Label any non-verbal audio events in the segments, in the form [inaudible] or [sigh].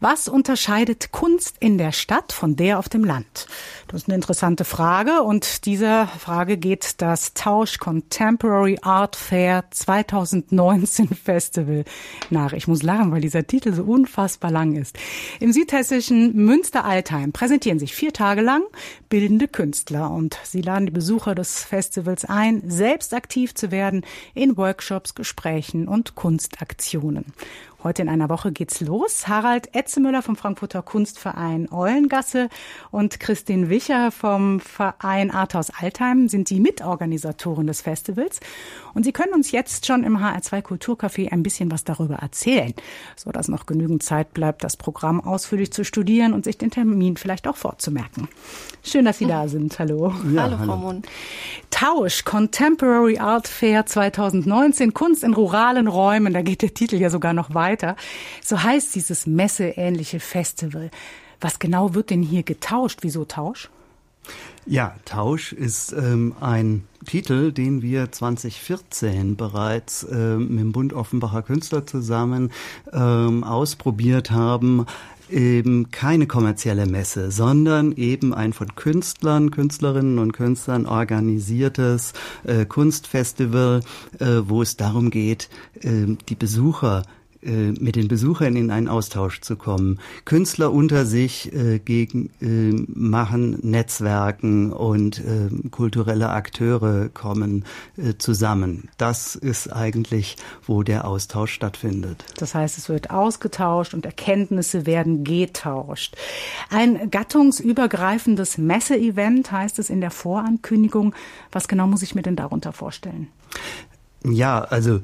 Was unterscheidet Kunst in der Stadt von der auf dem Land? Das ist eine interessante Frage und dieser Frage geht das Tausch Contemporary Art Fair 2019 [laughs] Festival nach. Ich muss lachen, weil dieser Titel so unfassbar lang ist. Im südhessischen Münster-Altheim präsentieren sich vier Tage lang bildende Künstler und sie laden die Besucher des Festivals ein, selbst aktiv zu werden in Workshops, Gesprächen und Kunstaktionen. Heute in einer Woche geht's los. Harald Etzemüller vom Frankfurter Kunstverein Eulengasse und Christine Wicher vom Verein Arthaus Altheim sind die Mitorganisatoren des Festivals. Und sie können uns jetzt schon im HR2 Kulturcafé ein bisschen was darüber erzählen, so dass noch genügend Zeit bleibt, das Programm ausführlich zu studieren und sich den Termin vielleicht auch vorzumerken. Schön, dass Sie da [laughs] sind. Hallo. Ja, hallo, Frau Mund. Tausch Contemporary Art Fair 2019 Kunst in ruralen Räumen. Da geht der Titel ja sogar noch weiter weiter. So heißt dieses messeähnliche Festival. Was genau wird denn hier getauscht? Wieso Tausch? Ja, Tausch ist ähm, ein Titel, den wir 2014 bereits ähm, mit dem Bund Offenbacher Künstler zusammen ähm, ausprobiert haben eben keine kommerzielle Messe, sondern eben ein von Künstlern, Künstlerinnen und Künstlern organisiertes äh, Kunstfestival, äh, wo es darum geht, äh, die Besucher mit den Besuchern in einen Austausch zu kommen. Künstler unter sich äh, gegen, äh, machen Netzwerken und äh, kulturelle Akteure kommen äh, zusammen. Das ist eigentlich, wo der Austausch stattfindet. Das heißt, es wird ausgetauscht und Erkenntnisse werden getauscht. Ein gattungsübergreifendes Messeevent heißt es in der Vorankündigung. Was genau muss ich mir denn darunter vorstellen? Ja, also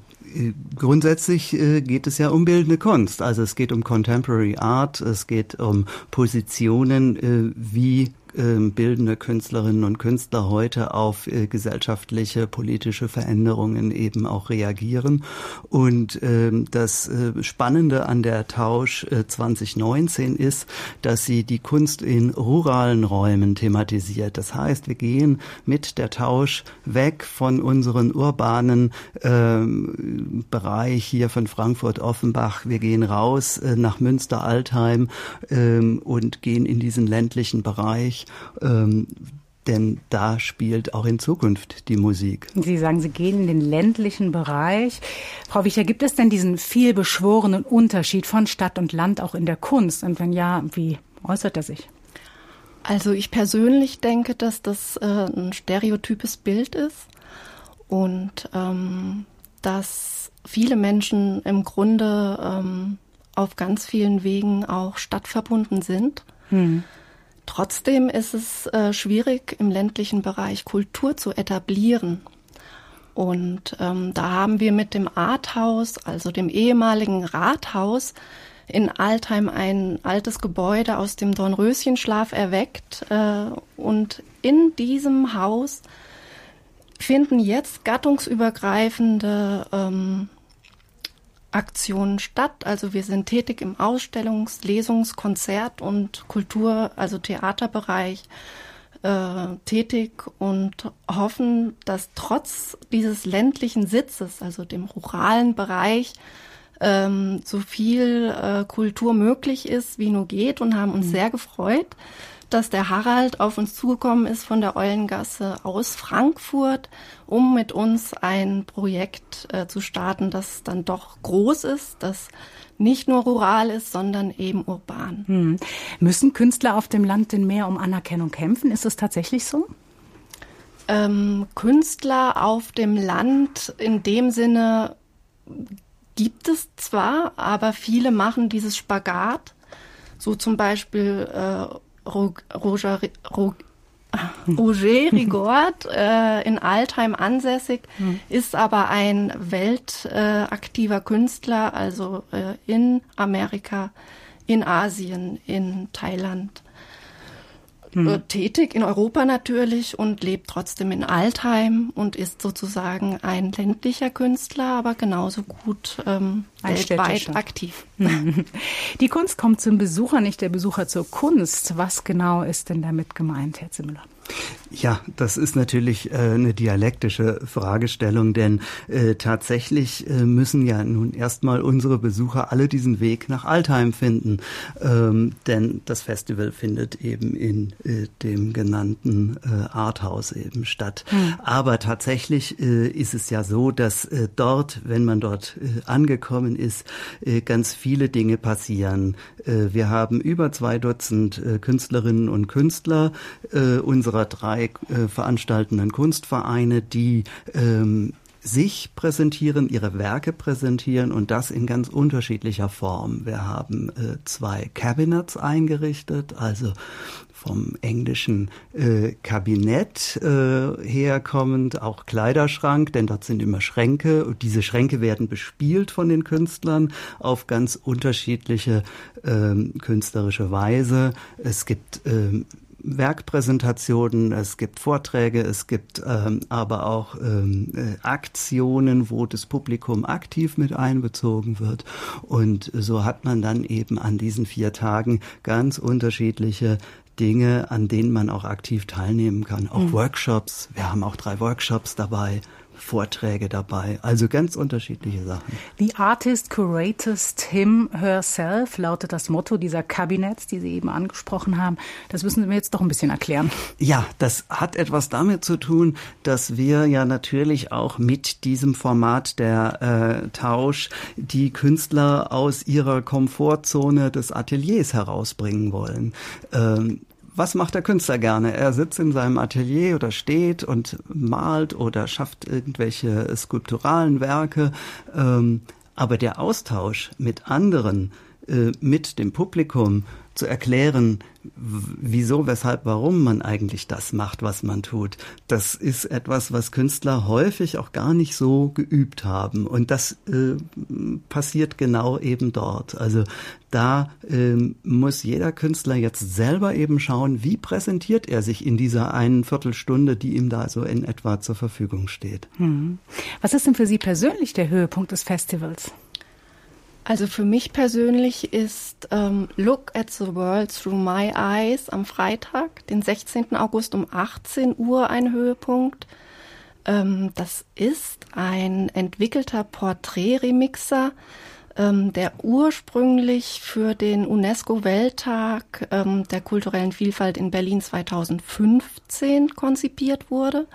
grundsätzlich äh, geht es ja um bildende Kunst. Also es geht um Contemporary Art, es geht um Positionen, äh, wie bildende Künstlerinnen und Künstler heute auf äh, gesellschaftliche, politische Veränderungen eben auch reagieren. Und ähm, das äh, Spannende an der Tausch 2019 äh, ist, dass sie die Kunst in ruralen Räumen thematisiert. Das heißt, wir gehen mit der Tausch weg von unseren urbanen ähm, Bereich hier von Frankfurt-Offenbach. Wir gehen raus nach Münster-Altheim ähm, und gehen in diesen ländlichen Bereich ähm, denn da spielt auch in Zukunft die Musik. Sie sagen, Sie gehen in den ländlichen Bereich. Frau Wicher, gibt es denn diesen vielbeschworenen Unterschied von Stadt und Land auch in der Kunst? Und wenn ja, wie äußert er sich? Also ich persönlich denke, dass das äh, ein stereotypes Bild ist und ähm, dass viele Menschen im Grunde ähm, auf ganz vielen Wegen auch stadtverbunden sind. Hm. Trotzdem ist es äh, schwierig, im ländlichen Bereich Kultur zu etablieren. Und ähm, da haben wir mit dem Arthaus, also dem ehemaligen Rathaus, in Altheim ein altes Gebäude aus dem Dornröschenschlaf erweckt. Äh, und in diesem Haus finden jetzt gattungsübergreifende ähm, Aktionen statt. Also wir sind tätig im Ausstellungs-, Lesungs-, Konzert- und Kultur-, also Theaterbereich äh, tätig und hoffen, dass trotz dieses ländlichen Sitzes, also dem ruralen Bereich, ähm, so viel äh, Kultur möglich ist, wie nur geht und haben uns mhm. sehr gefreut, dass der Harald auf uns zugekommen ist von der Eulengasse aus Frankfurt, um mit uns ein Projekt äh, zu starten, das dann doch groß ist, das nicht nur rural ist, sondern eben urban. Hm. Müssen Künstler auf dem Land denn mehr um Anerkennung kämpfen? Ist es tatsächlich so? Ähm, Künstler auf dem Land in dem Sinne gibt es zwar, aber viele machen dieses Spagat. So zum Beispiel äh, Roger, Roger, Roger Rigord [laughs] äh, in Altheim ansässig, mhm. ist aber ein weltaktiver äh, Künstler, also äh, in Amerika, in Asien, in Thailand mhm. tätig, in Europa natürlich und lebt trotzdem in Altheim und ist sozusagen ein ländlicher Künstler, aber genauso gut ähm, weltweit aktiv. [laughs] Die Kunst kommt zum Besucher, nicht der Besucher zur Kunst. Was genau ist denn damit gemeint, Herr Zimmler? Ja, das ist natürlich äh, eine dialektische Fragestellung, denn äh, tatsächlich äh, müssen ja nun erstmal unsere Besucher alle diesen Weg nach Altheim finden, ähm, denn das Festival findet eben in äh, dem genannten äh, Arthouse eben statt. Hm. Aber tatsächlich äh, ist es ja so, dass dort, wenn man dort angekommen ist, ganz viele Dinge passieren. Wir haben über zwei Dutzend Künstlerinnen und Künstler äh, unserer drei äh, veranstaltenden Kunstvereine, die ähm, sich präsentieren, ihre Werke präsentieren und das in ganz unterschiedlicher Form. Wir haben äh, zwei Cabinets eingerichtet, also vom englischen äh, Kabinett äh, herkommend, auch Kleiderschrank, denn dort sind immer Schränke und diese Schränke werden bespielt von den Künstlern auf ganz unterschiedliche äh, künstlerische Weise. Es gibt äh, Werkpräsentationen, es gibt Vorträge, es gibt ähm, aber auch ähm, äh, Aktionen, wo das Publikum aktiv mit einbezogen wird. Und so hat man dann eben an diesen vier Tagen ganz unterschiedliche Dinge, an denen man auch aktiv teilnehmen kann. Auch mhm. Workshops. Wir haben auch drei Workshops dabei. Vorträge dabei. Also ganz unterschiedliche Sachen. The artist curates him herself lautet das Motto dieser Kabinetts, die Sie eben angesprochen haben. Das müssen Sie mir jetzt doch ein bisschen erklären. Ja, das hat etwas damit zu tun, dass wir ja natürlich auch mit diesem Format der äh, Tausch die Künstler aus ihrer Komfortzone des Ateliers herausbringen wollen. Ähm, was macht der Künstler gerne? Er sitzt in seinem Atelier oder steht und malt oder schafft irgendwelche skulpturalen Werke. Ähm, aber der Austausch mit anderen, äh, mit dem Publikum, zu erklären, wieso, weshalb, warum man eigentlich das macht, was man tut. Das ist etwas, was Künstler häufig auch gar nicht so geübt haben. Und das äh, passiert genau eben dort. Also da äh, muss jeder Künstler jetzt selber eben schauen, wie präsentiert er sich in dieser einen Viertelstunde, die ihm da so in etwa zur Verfügung steht. Hm. Was ist denn für Sie persönlich der Höhepunkt des Festivals? Also für mich persönlich ist ähm, Look at the World Through My Eyes am Freitag, den 16. August um 18 Uhr ein Höhepunkt. Ähm, das ist ein entwickelter Porträtremixer, ähm, der ursprünglich für den UNESCO-Welttag ähm, der kulturellen Vielfalt in Berlin 2015 konzipiert wurde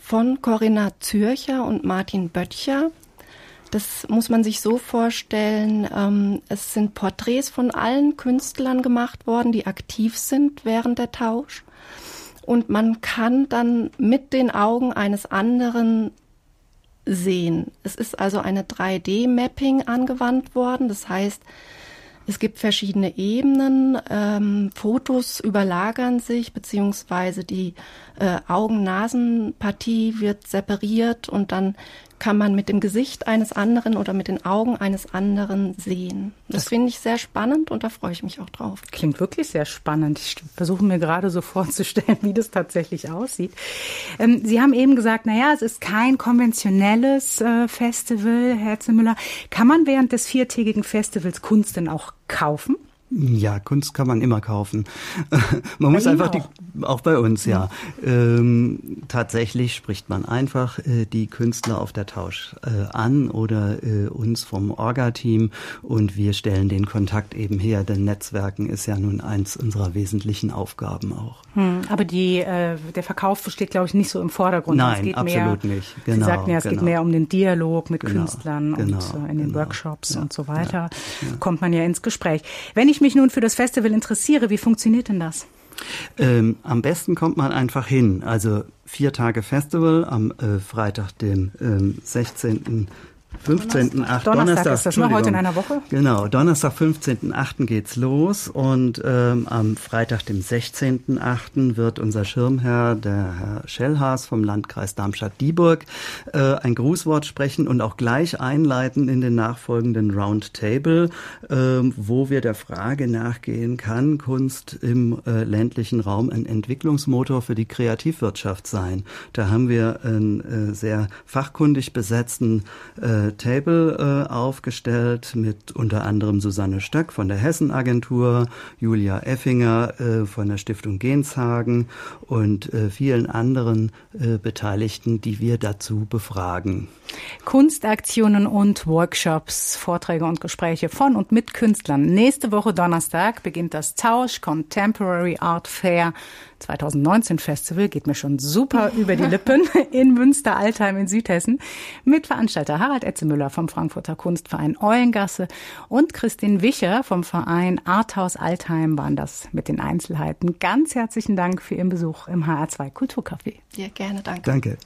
von Corinna Zürcher und Martin Böttcher. Das muss man sich so vorstellen. Ähm, es sind Porträts von allen Künstlern gemacht worden, die aktiv sind während der Tausch. Und man kann dann mit den Augen eines anderen sehen. Es ist also eine 3D-Mapping angewandt worden. Das heißt, es gibt verschiedene Ebenen. Ähm, Fotos überlagern sich, beziehungsweise die äh, Augen-Nasen-Partie wird separiert und dann kann man mit dem Gesicht eines anderen oder mit den Augen eines anderen sehen. Das, das finde ich sehr spannend und da freue ich mich auch drauf. Klingt wirklich sehr spannend. Ich versuche mir gerade so [laughs] vorzustellen, wie das tatsächlich aussieht. Ähm, Sie haben eben gesagt, naja, es ist kein konventionelles äh, Festival, Herr Zimmüller. Kann man während des viertägigen Festivals Kunst denn auch kaufen? Ja, Kunst kann man immer kaufen. [laughs] man muss einfach die, auch bei uns, ja. Ähm, tatsächlich spricht man einfach äh, die Künstler auf der Tausch äh, an oder äh, uns vom Orga-Team und wir stellen den Kontakt eben her, denn Netzwerken ist ja nun eins unserer wesentlichen Aufgaben auch. Hm, aber die, äh, der Verkauf steht, glaube ich, nicht so im Vordergrund. Nein, absolut mehr, nicht. Genau, Sie sagten ja, es genau. geht mehr um den Dialog mit genau, Künstlern genau, und äh, in den genau, Workshops ja, und so weiter. Ja, ja. Kommt man ja ins Gespräch. Wenn ich mich nun für das Festival interessiere, wie funktioniert denn das? Ähm, am besten kommt man einfach hin. Also vier Tage Festival am äh, Freitag, dem ähm, 16. 15.8. Donnerstag, Donnerstag ist das, ne? Heute in einer Woche? Genau, Donnerstag, 15.8. geht's los und ähm, am Freitag, dem 16.8. wird unser Schirmherr, der Herr Schellhaas vom Landkreis Darmstadt-Dieburg, äh, ein Grußwort sprechen und auch gleich einleiten in den nachfolgenden Roundtable, äh, wo wir der Frage nachgehen, kann Kunst im äh, ländlichen Raum ein Entwicklungsmotor für die Kreativwirtschaft sein? Da haben wir einen äh, sehr fachkundig besetzten äh, äh, Table äh, aufgestellt mit unter anderem Susanne Stöck von der Hessenagentur, Julia Effinger äh, von der Stiftung Genshagen und äh, vielen anderen äh, Beteiligten, die wir dazu befragen. Kunstaktionen und Workshops, Vorträge und Gespräche von und mit Künstlern. Nächste Woche Donnerstag beginnt das Tausch Contemporary Art Fair 2019 Festival. Geht mir schon super über die Lippen [laughs] in Münster-Altheim in Südhessen mit Veranstalter Harald Etzemüller vom Frankfurter Kunstverein Eulengasse und Christine Wicher vom Verein Arthaus Altheim waren das mit den Einzelheiten. Ganz herzlichen Dank für Ihren Besuch im HR2 Kulturcafé. Ja, gerne, danke. Danke.